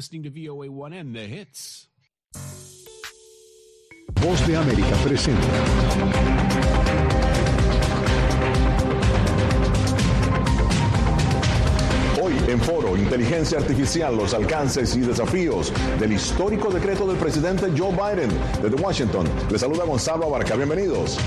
Listening to VOA1N, the hits. Voz de América presenta. Hoy en Foro, Inteligencia Artificial, los alcances y desafíos del histórico decreto del presidente Joe Biden desde Washington. Le saluda Gonzalo Abarca. Bienvenidos.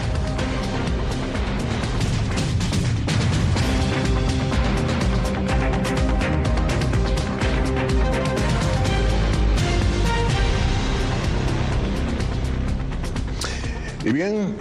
Bien,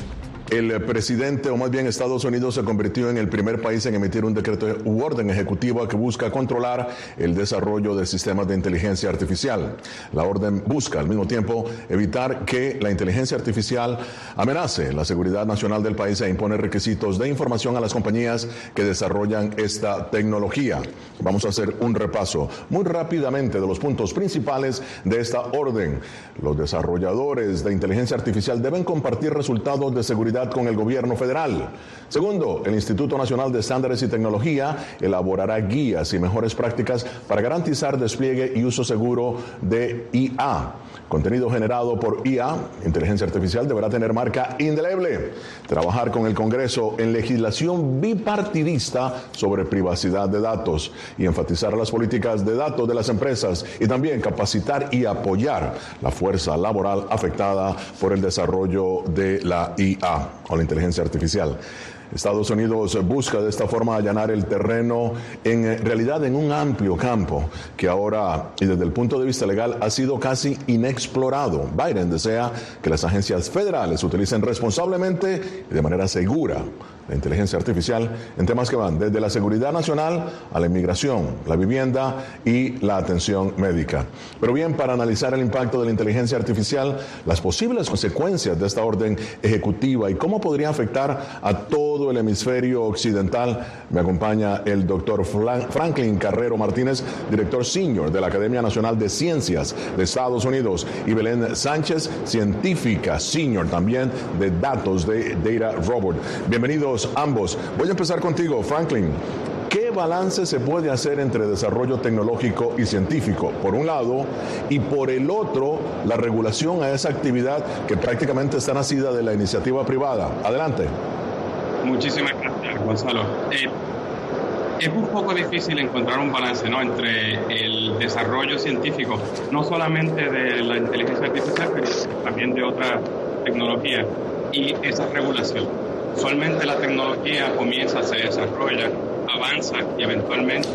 el presidente, o más bien Estados Unidos, se convirtió en el primer país en emitir un decreto u orden ejecutiva que busca controlar el desarrollo de sistemas de inteligencia artificial. La orden busca al mismo tiempo evitar que la inteligencia artificial amenace la seguridad nacional del país e impone requisitos de información a las compañías que desarrollan esta tecnología. Vamos a hacer un repaso muy rápidamente de los puntos principales de esta orden. Los desarrolladores de inteligencia artificial deben compartir resultados de seguridad con el gobierno federal. Segundo, el Instituto Nacional de Estándares y Tecnología elaborará guías y mejores prácticas para garantizar despliegue y uso seguro de IA. Contenido generado por IA, inteligencia artificial, deberá tener marca indeleble. Trabajar con el Congreso en legislación bipartidista sobre privacidad de datos y enfatizar las políticas de datos de las empresas y también capacitar y apoyar la fuerza laboral afectada por el desarrollo de la IA o la inteligencia artificial. Estados Unidos busca de esta forma allanar el terreno en realidad en un amplio campo que ahora y desde el punto de vista legal ha sido casi inexplorado. Biden desea que las agencias federales utilicen responsablemente y de manera segura la inteligencia artificial en temas que van desde la seguridad nacional a la inmigración, la vivienda y la atención médica. Pero bien, para analizar el impacto de la inteligencia artificial, las posibles consecuencias de esta orden ejecutiva y cómo podría afectar a todo el hemisferio occidental, me acompaña el doctor Franklin Carrero Martínez, director senior de la Academia Nacional de Ciencias de Estados Unidos, y Belén Sánchez, científica senior también de datos de Data Robot. Ambos. Voy a empezar contigo, Franklin. ¿Qué balance se puede hacer entre desarrollo tecnológico y científico, por un lado, y por el otro, la regulación a esa actividad que prácticamente está nacida de la iniciativa privada? Adelante. Muchísimas gracias, Gonzalo. Eh, es un poco difícil encontrar un balance entre el desarrollo científico, no solamente de la inteligencia artificial, pero también de otra tecnología, y esa regulación Usualmente la tecnología comienza, se desarrolla, avanza y eventualmente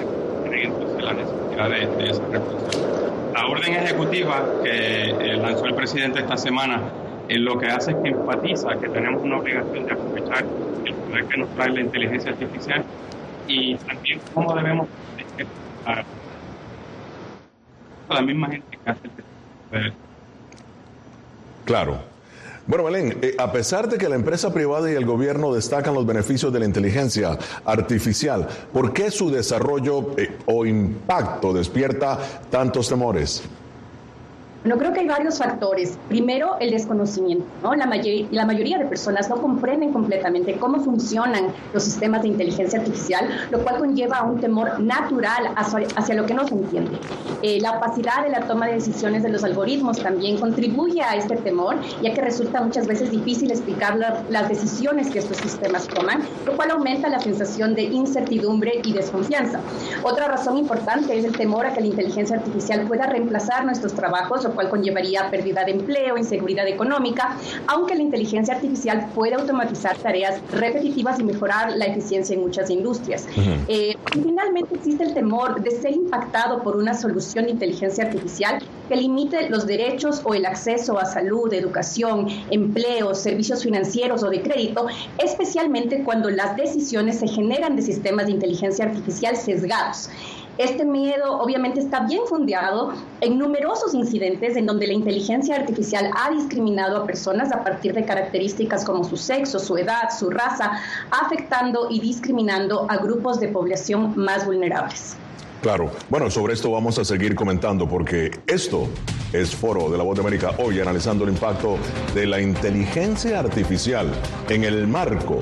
tiene entonces la necesidad de, esa regulación. La orden ejecutiva que eh, lanzó el presidente esta semana en lo que hace es que enfatiza que tenemos una obligación de aprovechar el poder que nos trae la inteligencia artificial y también cómo debemos a la misma gente que hace el Claro. Bueno, Belén, eh, a pesar de que la empresa privada y el gobierno destacan los beneficios de la inteligencia artificial, ¿por qué su desarrollo eh, o impacto despierta tantos temores? Bueno, creo que hay varios factores. Primero, el desconocimiento. ¿no? La, la mayoría de personas no comprenden completamente cómo funcionan los sistemas de inteligencia artificial, lo cual conlleva a un temor natural hacia, lo que no se entiende. Eh, la opacidad de la toma de decisiones de los algoritmos también contribuye a este temor, ya que resulta muchas veces difícil explicar las decisiones que estos sistemas toman, lo cual aumenta la sensación de incertidumbre y desconfianza. Otra razón importante es el temor a que la inteligencia artificial pueda reemplazar nuestros trabajos cual conllevaría pérdida de empleo, inseguridad económica, aunque la inteligencia artificial puede automatizar tareas repetitivas y mejorar la eficiencia en muchas industrias. Eh, finalmente existe el temor de ser impactado por una solución de inteligencia artificial que limite los derechos o el acceso a salud, educación, empleo, servicios financieros o de crédito, especialmente cuando las decisiones se generan de sistemas de inteligencia artificial sesgados. Este miedo obviamente está bien fundado en numerosos incidentes en donde la inteligencia artificial ha discriminado a personas a partir de características como su sexo, su edad, su raza, afectando y discriminando a grupos de población más vulnerables. Claro. Bueno, sobre esto vamos a seguir comentando porque esto es Foro de la Voz de América hoy analizando el impacto de la inteligencia artificial en el marco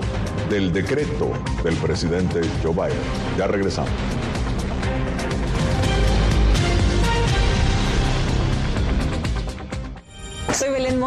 del decreto del presidente Joe Biden. Ya regresamos.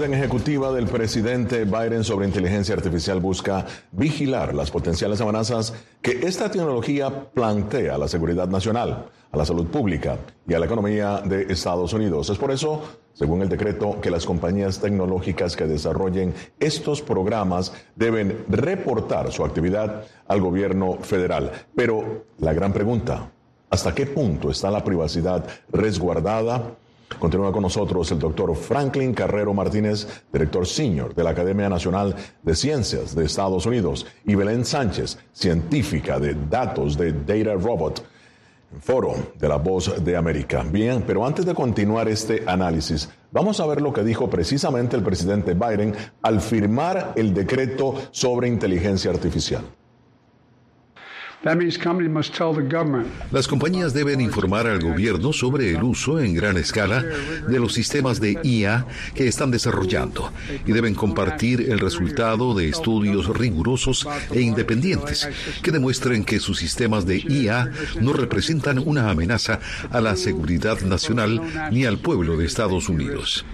Orden ejecutiva del presidente Biden sobre inteligencia artificial busca vigilar las potenciales amenazas que esta tecnología plantea a la seguridad nacional, a la salud pública y a la economía de Estados Unidos. Es por eso, según el decreto, que las compañías tecnológicas que desarrollen estos programas deben reportar su actividad al gobierno federal. Pero la gran pregunta, ¿hasta qué punto está la privacidad resguardada? Continúa con nosotros el doctor Franklin Carrero Martínez, director senior de la Academia Nacional de Ciencias de Estados Unidos, y Belén Sánchez, científica de datos de Data Robot, foro de la Voz de América. Bien, pero antes de continuar este análisis, vamos a ver lo que dijo precisamente el presidente Biden al firmar el decreto sobre inteligencia artificial. Las compañías deben informar al gobierno sobre el uso en gran escala de los sistemas de IA que están desarrollando y deben compartir el resultado de estudios rigurosos e independientes que demuestren que sus sistemas de IA no representan una amenaza a la seguridad nacional ni al pueblo de Estados Unidos.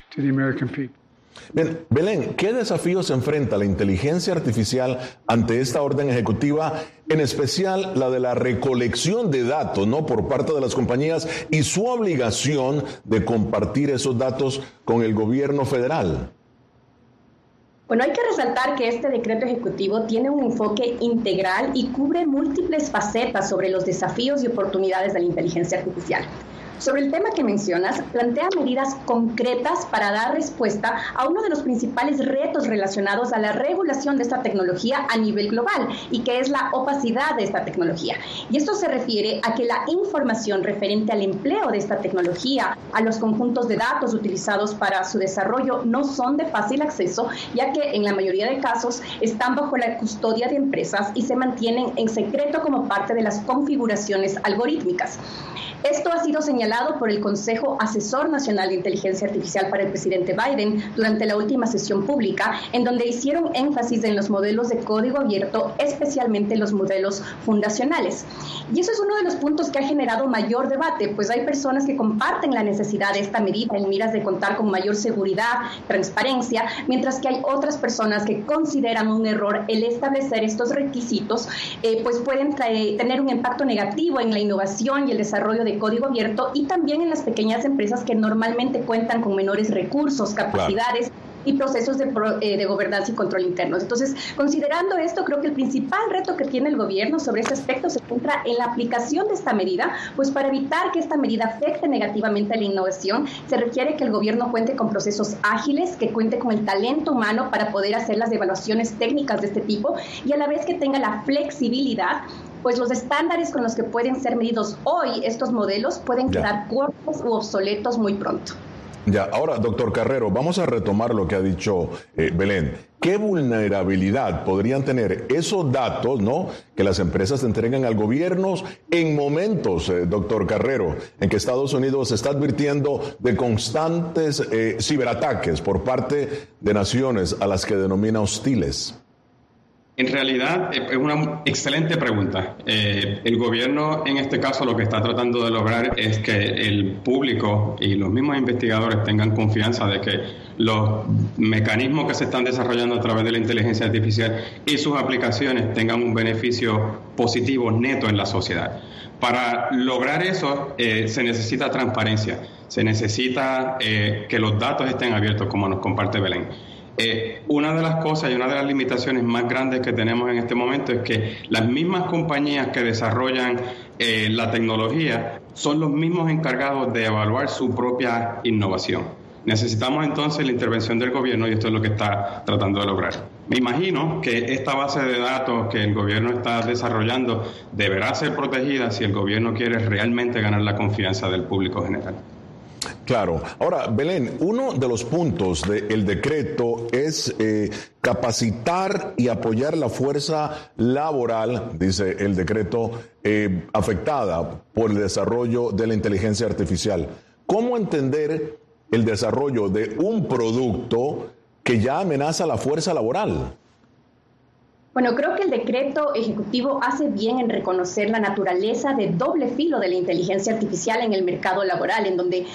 Bien, Belén, ¿qué desafíos enfrenta la inteligencia artificial ante esta orden ejecutiva, en especial la de la recolección de datos, ¿no? por parte de las compañías y su obligación de compartir esos datos con el gobierno federal? Bueno, hay que resaltar que este decreto ejecutivo tiene un enfoque integral y cubre múltiples facetas sobre los desafíos y oportunidades de la inteligencia artificial. Sobre el tema que mencionas, plantea medidas concretas para dar respuesta a uno de los principales retos relacionados a la regulación de esta tecnología a nivel global y que es la opacidad de esta tecnología. Y esto se refiere a que la información referente al empleo de esta tecnología, a los conjuntos de datos utilizados para su desarrollo, no son de fácil acceso, ya que en la mayoría de casos están bajo la custodia de empresas y se mantienen en secreto como parte de las configuraciones algorítmicas. Esto ha sido señalado por el Consejo Asesor Nacional de Inteligencia Artificial para el presidente Biden durante la última sesión pública, en donde hicieron énfasis en los modelos de código abierto, especialmente los modelos fundacionales. Y eso es uno de los puntos que ha generado mayor debate, pues hay personas que comparten la necesidad de esta medida en miras de contar con mayor seguridad, transparencia, mientras que hay otras personas que consideran un error el establecer estos requisitos, eh, pues pueden tener un impacto negativo en la innovación y el desarrollo de código abierto y también en las pequeñas empresas que normalmente cuentan con menores recursos, capacidades y procesos de, eh, de gobernanza y control internos. Entonces, considerando esto, creo que el principal reto que tiene el gobierno sobre este aspecto se encuentra en la aplicación de esta medida, pues para evitar que esta medida afecte negativamente a la innovación, se requiere que el gobierno cuente con procesos ágiles, que cuente con el talento humano para poder hacer las evaluaciones técnicas de este tipo y a la vez que tenga la flexibilidad pues los estándares con los que pueden ser medidos hoy estos modelos pueden quedar cortos u obsoletos muy pronto. Ya, ahora, doctor Carrero, vamos a retomar lo que ha dicho eh, Belén. ¿Qué vulnerabilidad podrían tener esos datos, no, que las empresas entregan al gobierno en momentos, eh, doctor Carrero, en que Estados Unidos está advirtiendo de constantes eh, ciberataques por parte de naciones a las que denomina hostiles? En realidad eh, es una excelente pregunta. Eh, el gobierno en este caso lo que está tratando de lograr es que el público y los mismos investigadores tengan confianza de que los mecanismos que se están desarrollando a través de la inteligencia artificial y sus aplicaciones tengan un beneficio positivo neto en la sociedad. Para lograr eso eh, se necesita transparencia, se necesita que los datos estén abiertos como nos comparte Belén. Eh, una de las cosas y una de las limitaciones más grandes que tenemos en este momento es que las mismas compañías que desarrollan eh, la tecnología son los mismos encargados de evaluar su propia innovación. Necesitamos entonces la intervención del gobierno y esto es lo que está tratando de lograr. Me imagino que esta base de datos que el gobierno está desarrollando deberá ser protegida si el gobierno quiere realmente ganar la confianza del público general. Claro. Ahora, Belén, uno de los puntos del decreto es eh, capacitar y apoyar la fuerza laboral, dice el decreto, eh, afectada por el desarrollo de la inteligencia artificial. ¿Cómo entender el desarrollo de un producto que ya amenaza la fuerza laboral? Bueno, creo que el decreto ejecutivo hace bien en reconocer la naturaleza de doble filo de la inteligencia artificial en el mercado laboral, en donde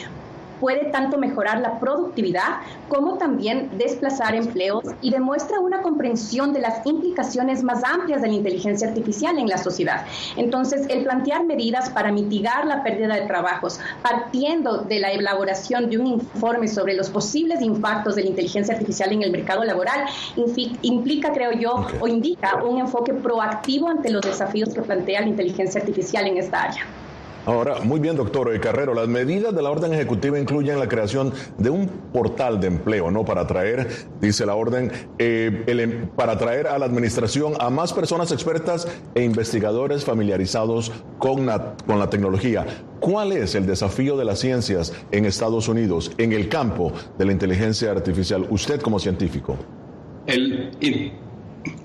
puede tanto mejorar la productividad como también desplazar empleos y demuestra una comprensión de las implicaciones más amplias de la inteligencia artificial en la sociedad. Entonces, el plantear medidas para mitigar la pérdida de trabajos, partiendo de la elaboración de un informe sobre los posibles impactos de la inteligencia artificial en el mercado laboral, implica, creo yo, o indica un enfoque proactivo ante los desafíos que plantea la inteligencia artificial en esta área. Ahora, muy bien, doctor Carrero, las medidas de la orden ejecutiva incluyen la creación de un portal de empleo, ¿no? Para atraer, dice la orden, eh, para atraer a la administración a más personas expertas e investigadores familiarizados con la, con la tecnología. ¿Cuál es el desafío de las ciencias en Estados Unidos en el campo de la inteligencia artificial? Usted como científico. El,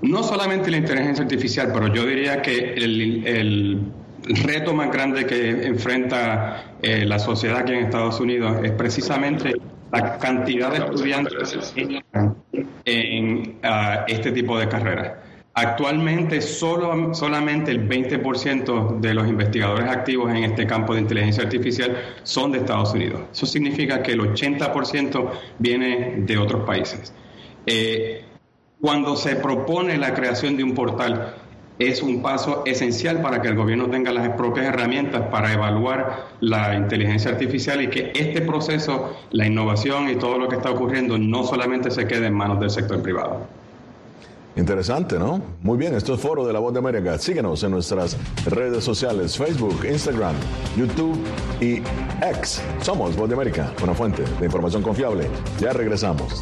no solamente la inteligencia artificial, pero yo diría que el reto más grande que enfrenta eh, la sociedad aquí en Estados Unidos es precisamente la cantidad de estudiantes en, ah, este tipo de carreras. Actualmente solo, solamente el 20% de los investigadores activos en este campo de inteligencia artificial son de Estados Unidos. Eso significa que el 80% viene de otros países. Eh, cuando se propone la creación de un portal es un paso esencial para que el gobierno tenga las propias herramientas para evaluar la inteligencia artificial y que este proceso, la innovación y todo lo que está ocurriendo no solamente se quede en manos del sector privado. Interesante, ¿no? Muy bien, esto es Foro de la Voz de América. Síguenos en nuestras redes sociales, Facebook, Instagram, YouTube y X. Somos Voz de América, una fuente de información confiable. Ya regresamos.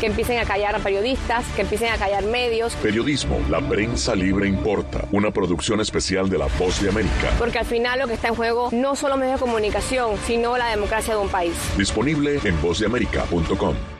Que empiecen a callar a periodistas, que empiecen a callar medios. Periodismo, la prensa libre importa. Una producción especial de La Voz de América. Porque al final lo que está en juego no solo medios de comunicación, sino la democracia de un país. Disponible en vozdeamerica.com.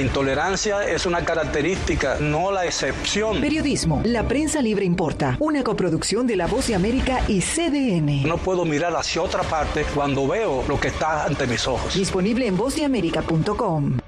La intolerancia es una característica, no la excepción. Periodismo, la prensa libre importa. Una coproducción de La Voz de América y CDN. No puedo mirar hacia otra parte cuando veo lo que está ante mis ojos. Disponible en vozdeamerica.com.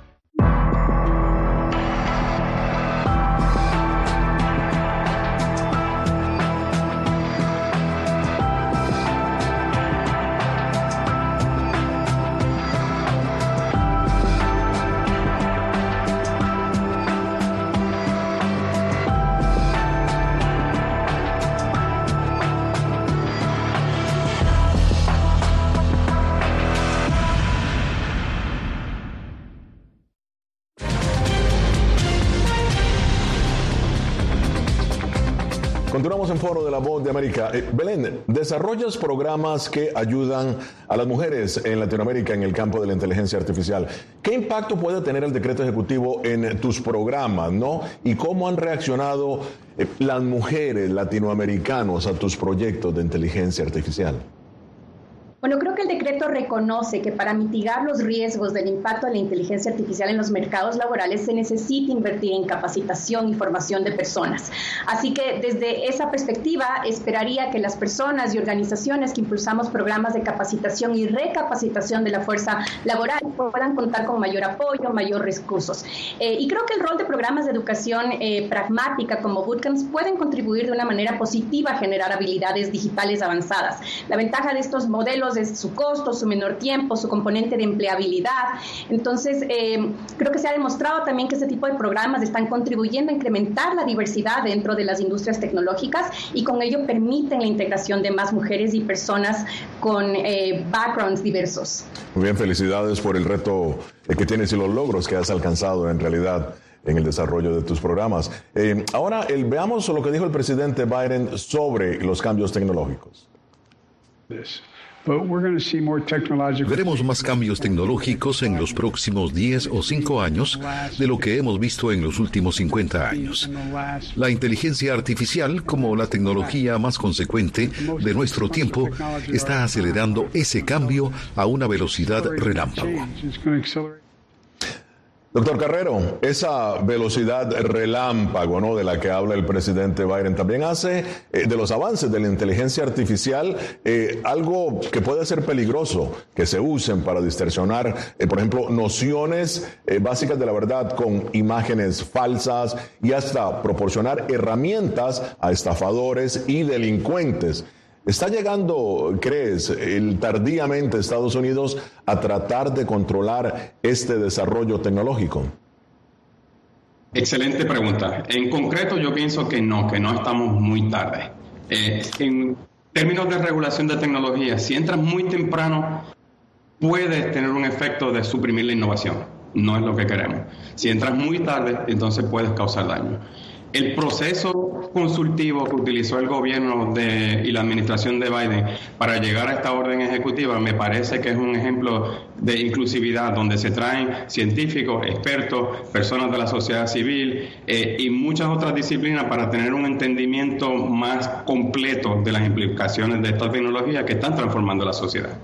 Continuamos en Foro de la Voz de América. Eh, Belén, desarrollas programas que ayudan a las mujeres en Latinoamérica en el campo de la inteligencia artificial. ¿Qué impacto puede tener el decreto ejecutivo en tus programas, no? ¿Y cómo han reaccionado eh, las mujeres latinoamericanos a tus proyectos de inteligencia artificial? Bueno, creo que el decreto reconoce que para mitigar los riesgos del impacto de la inteligencia artificial en los mercados laborales se necesita invertir en capacitación y formación de personas. Así que desde esa perspectiva esperaría que las personas y organizaciones que impulsamos programas de capacitación y recapacitación de la fuerza laboral puedan contar con mayor apoyo, mayor recursos. Eh, y creo que el rol de programas de educación eh, pragmática como bootcamps pueden contribuir de una manera positiva a generar habilidades digitales avanzadas. La ventaja de estos modelos es su costo, su menor tiempo, su componente de empleabilidad. Entonces, eh, creo que se ha demostrado también que este tipo de programas están contribuyendo a incrementar la diversidad dentro de las industrias tecnológicas y con ello permiten la integración de más mujeres y personas con eh, backgrounds diversos. Muy bien, felicidades por el reto que tienes y los logros que has alcanzado en realidad en el desarrollo de tus programas. Eh, ahora, el, veamos lo que dijo el presidente Biden sobre los cambios tecnológicos. Veremos más cambios tecnológicos en los próximos 10 o 5 años de lo que hemos visto en los últimos 50 años. La inteligencia artificial, como la tecnología más consecuente de nuestro tiempo, está acelerando ese cambio a una velocidad relámpago. Doctor Carrero, esa velocidad relámpago ¿no? de la que habla el presidente Biden también hace eh, de los avances de la inteligencia artificial eh, algo que puede ser peligroso, que se usen para distorsionar, eh, por ejemplo, nociones básicas de la verdad con imágenes falsas y hasta proporcionar herramientas a estafadores y delincuentes. ¿Está llegando, crees, el, tardíamente Estados Unidos a tratar de controlar este desarrollo tecnológico? Excelente pregunta. En concreto yo pienso que no, que no estamos muy tarde. Eh, en términos de regulación de tecnología, si entras muy temprano, puedes tener un efecto de suprimir la innovación. No es lo que queremos. Si entras muy tarde, entonces puedes causar daño. El proceso consultivo que utilizó el gobierno de, y la administración de Biden para llegar a esta orden ejecutiva me parece que es un ejemplo de inclusividad donde se traen científicos, expertos, personas de la sociedad civil eh, y muchas otras disciplinas para tener un entendimiento más completo de las implicaciones de esta tecnología que están transformando la sociedad.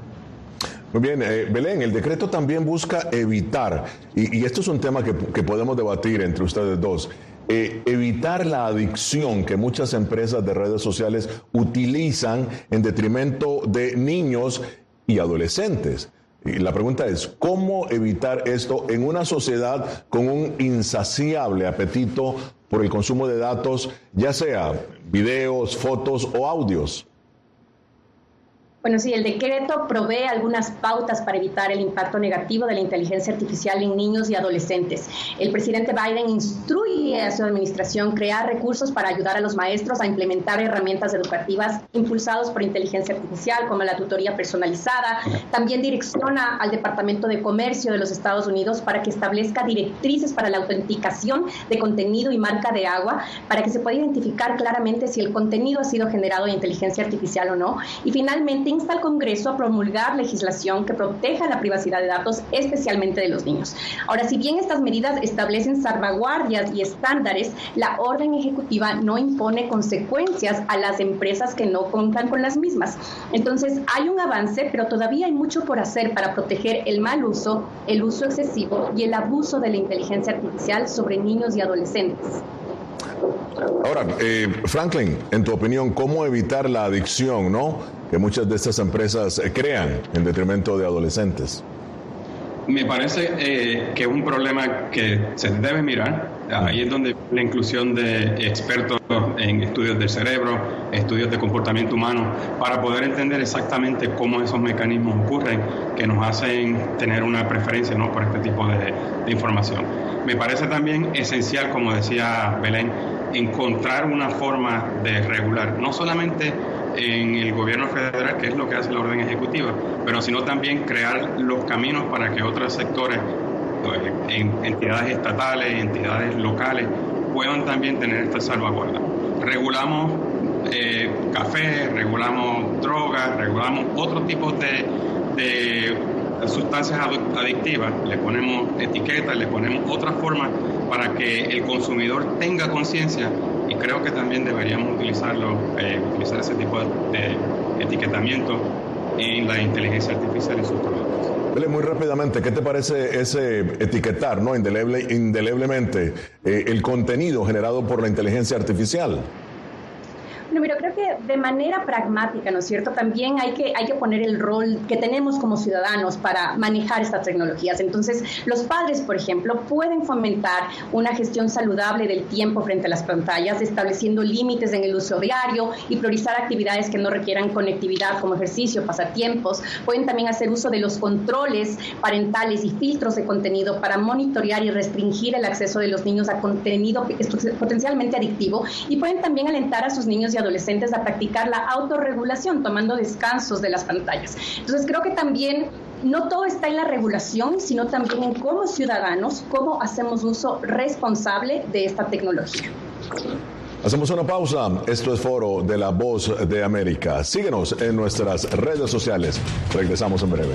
Muy bien, eh, Belén, el decreto también busca evitar, y, esto es un tema que podemos debatir entre ustedes dos, eh, evitar la adicción que muchas empresas de redes sociales utilizan en detrimento de niños y adolescentes. Y la pregunta es, ¿cómo evitar esto en una sociedad con un insaciable apetito por el consumo de datos, ya sea videos, fotos o audios? Bueno, sí, el decreto provee algunas pautas para evitar el impacto negativo de la inteligencia artificial en niños y adolescentes. El presidente Biden instruye a su administración crear recursos para ayudar a los maestros a implementar herramientas educativas impulsados por inteligencia artificial, como la tutoría personalizada. También direcciona al Departamento de Comercio de los Estados Unidos para que establezca directrices para la autenticación de contenido y marca de agua, para que se pueda identificar claramente si el contenido ha sido generado de inteligencia artificial o no. Y finalmente, insta al Congreso a promulgar legislación que proteja la privacidad de datos, especialmente de los niños. Ahora, si bien estas medidas establecen salvaguardias y estándares, la orden ejecutiva no impone consecuencias a las empresas que no cumplan con las mismas. Entonces, hay un avance, pero todavía hay mucho por hacer para proteger el mal uso, el uso excesivo y el abuso de la inteligencia artificial sobre niños y adolescentes. Ahora, eh, Franklin, en tu opinión, ¿cómo evitar la adicción, no? Que muchas de estas empresas eh, crean en detrimento de adolescentes. Me parece eh, que es un problema que se debe mirar. Ahí es donde la inclusión de expertos en estudios del cerebro, estudios de comportamiento humano, para poder entender exactamente cómo esos mecanismos ocurren que nos hacen tener una preferencia ¿no? por este tipo de, de información. Me parece también esencial, como decía Belén, encontrar una forma de regular, no solamente en el gobierno federal, que es lo que hace la orden ejecutiva, pero sino también crear los caminos para que otros sectores, eh, entidades estatales, entidades locales, puedan también tener esta salvaguarda. Regulamos eh, café, regulamos drogas, regulamos otros tipos de, de sustancias adictivas, le ponemos etiquetas, le ponemos otras formas para que el consumidor tenga conciencia creo que también deberíamos utilizarlo, eh, utilizar ese tipo de, etiquetamiento en la inteligencia artificial y sus productos. Muy rápidamente, ¿qué te parece ese etiquetar, no indeleble, indeleblemente, eh, el contenido generado por la inteligencia artificial? No, mira, creo que de manera pragmática, ¿no es cierto? También hay que, hay que poner el rol que tenemos como ciudadanos para manejar estas tecnologías. Entonces, los padres, por ejemplo, pueden fomentar una gestión saludable del tiempo frente a las pantallas, estableciendo límites en el uso diario y priorizar actividades que no requieran conectividad como ejercicio, pasatiempos. Pueden también hacer uso de los controles parentales y filtros de contenido para monitorear y restringir el acceso de los niños a contenido potencialmente adictivo y pueden también alentar a sus niños y adolescentes a practicar la autorregulación, tomando descansos de las pantallas. Entonces creo que también no todo está en la regulación, sino también en cómo ciudadanos, cómo hacemos uso responsable de esta tecnología. Hacemos una pausa. Esto es Foro de la Voz de América. Síguenos en nuestras redes sociales. Regresamos en breve.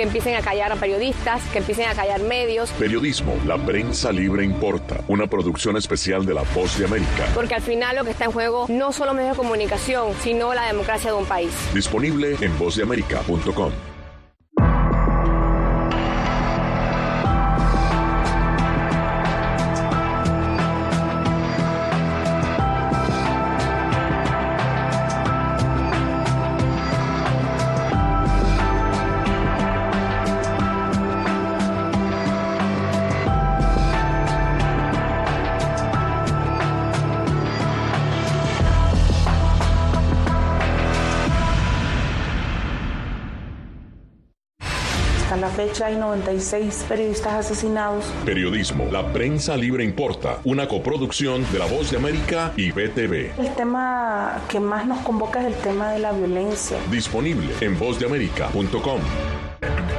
Que empiecen a callar a periodistas, que empiecen a callar medios. Periodismo, la prensa libre importa. Una producción especial de La Voz de América. Porque al final lo que está en juego no solo medios de comunicación, sino la democracia de un país. Disponible en vozdeamerica.com. fecha hay 96 periodistas asesinados. Periodismo, la prensa libre importa, una coproducción de La Voz de América y BTV. El tema que más nos convoca es el tema de la violencia. Disponible en vozdeamerica.com.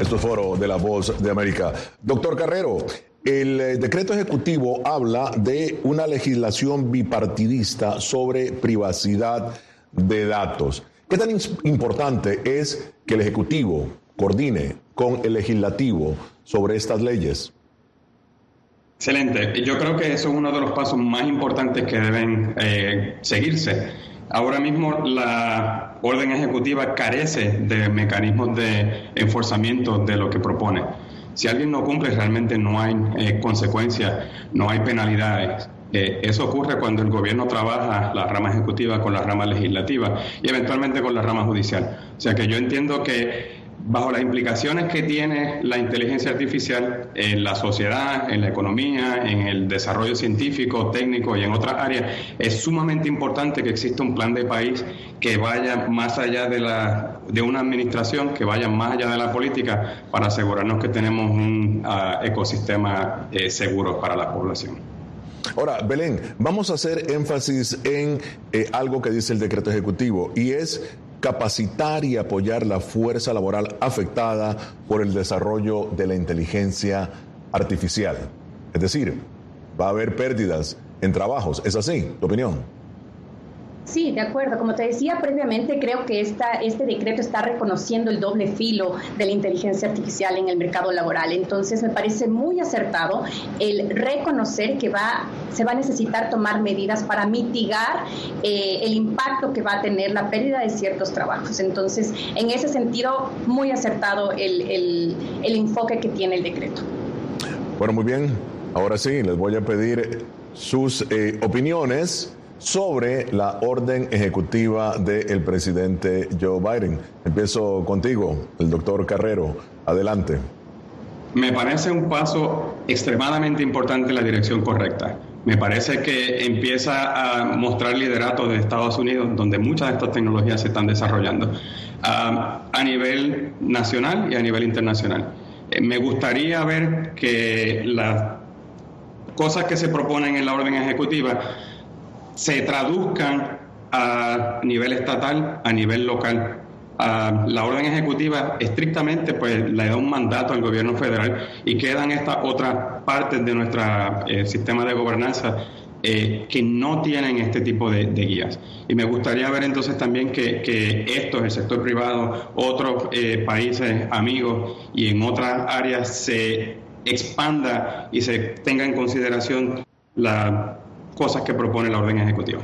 Esto es Foro de la Voz de América. Doctor Carrero, el eh, decreto ejecutivo habla de una legislación bipartidista sobre privacidad de datos. ¿Qué tan importante es que el Ejecutivo coordine con el Legislativo sobre estas leyes? Excelente. Yo creo que eso es uno de los pasos más importantes que deben eh, seguirse. Ahora mismo la orden ejecutiva carece de mecanismos de enforzamiento de lo que propone. Si alguien no cumple, realmente no hay eh, consecuencias, no hay penalidades. Eh, eso ocurre cuando el gobierno trabaja la rama ejecutiva con la rama legislativa y eventualmente con la rama judicial. O sea que yo entiendo que bajo las implicaciones que tiene la inteligencia artificial en la sociedad, en la economía, en el desarrollo científico, técnico y en otras áreas, es sumamente importante que exista un plan de país que vaya más allá de, la, de una administración, que vaya más allá de la política para asegurarnos que tenemos un ah, ecosistema eh, seguro para la población. Ahora, Belén, vamos a hacer énfasis en eh, algo que dice el decreto ejecutivo y es capacitar y apoyar la fuerza laboral afectada por el desarrollo de la inteligencia artificial. Es decir, va a haber pérdidas en trabajos. ¿Es así? ¿Tu opinión? Sí, de acuerdo. Como te decía previamente, creo que esta, este decreto está reconociendo el doble filo de la inteligencia artificial en el mercado laboral. Entonces, me parece muy acertado el reconocer que va, se va a necesitar tomar medidas para mitigar eh, el impacto que va a tener la pérdida de ciertos trabajos. Entonces, en ese sentido, muy acertado el, enfoque que tiene el decreto. Bueno, muy bien. Ahora sí, les voy a pedir sus eh, opiniones sobre la orden ejecutiva del presidente Joe Biden. Empiezo contigo, el doctor Carrero. Adelante. Me parece un paso extremadamente importante en la dirección correcta. Me parece que empieza a mostrar liderato de Estados Unidos, donde muchas de estas tecnologías se están desarrollando, a nivel nacional y a nivel internacional. Eh, me gustaría ver que las cosas que se proponen en la orden ejecutiva se traduzcan a nivel estatal, a nivel local. la orden ejecutiva estrictamente pues le da un mandato al gobierno federal y quedan estas otras partes de nuestro eh, sistema de gobernanza eh, que no tienen este tipo de, guías. Y me gustaría ver entonces también que, que esto, el sector privado, otros eh, países amigos y en otras áreas se expanda y se tenga en consideración la cosas que propone la orden ejecutiva.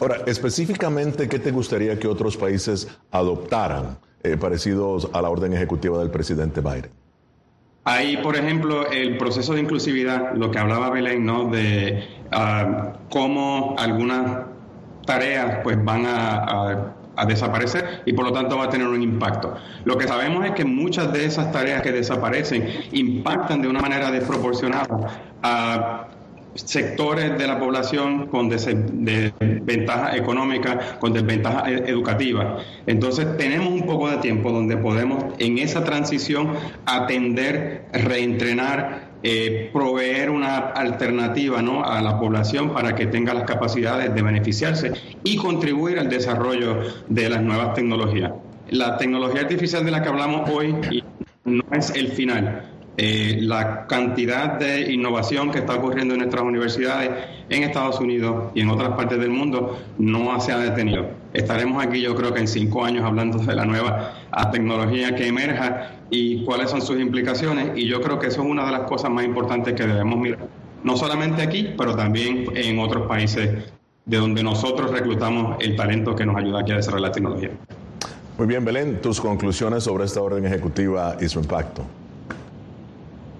Ahora, específicamente, ¿qué te gustaría que otros países adoptaran eh, parecidos a la orden ejecutiva del presidente Biden? Hay, por ejemplo, el proceso de inclusividad, lo que hablaba Belén, ¿no? De ah, cómo algunas tareas pues van a, desaparecer y por lo tanto va a tener un impacto. Lo que sabemos es que muchas de esas tareas que desaparecen impactan de una manera desproporcionada a sectores de la población con desventaja económica, con desventaja e-, educativa. Entonces tenemos un poco de tiempo donde podemos en esa transición atender, reentrenar, eh, proveer una alternativa ¿no? a la población para que tenga las capacidades de beneficiarse y contribuir al desarrollo de las nuevas tecnologías. La tecnología artificial de la que hablamos hoy no es el final eh, la cantidad de innovación que está ocurriendo en nuestras universidades en Estados Unidos y en otras partes del mundo no se ha detenido. Estaremos aquí yo creo que en cinco años hablando de la nueva tecnología que emerja y cuáles son sus implicaciones y yo creo que eso es una de las cosas más importantes que debemos mirar, no solamente aquí, pero también en otros países de donde nosotros reclutamos el talento que nos ayuda aquí a desarrollar la tecnología. Muy bien, Belén, tus conclusiones sobre esta orden ejecutiva y su impacto.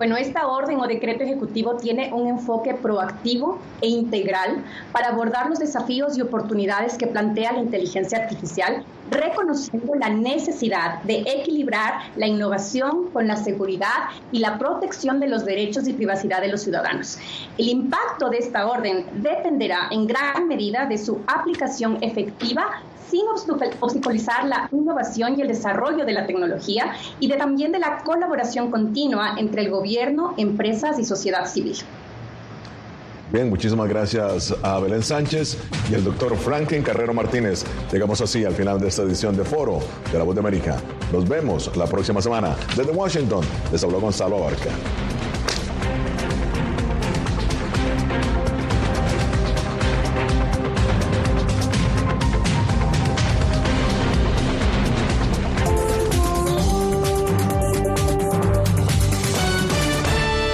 Bueno, esta orden o decreto ejecutivo tiene un enfoque proactivo e integral para abordar los desafíos y oportunidades que plantea la inteligencia artificial, reconociendo la necesidad de equilibrar la innovación con la seguridad y la protección de los derechos y privacidad de los ciudadanos. El impacto de esta orden dependerá en gran medida de su aplicación efectiva sin obstaculizar la innovación y el desarrollo de la tecnología y de, también de la colaboración continua entre el gobierno, empresas y sociedad civil. Bien, muchísimas gracias a Belén Sánchez y el doctor Franklin Carrero Martínez. Llegamos así al final de esta edición de Foro de la Voz de América. Nos vemos la próxima semana. Desde Washington, les habló Gonzalo Abarca.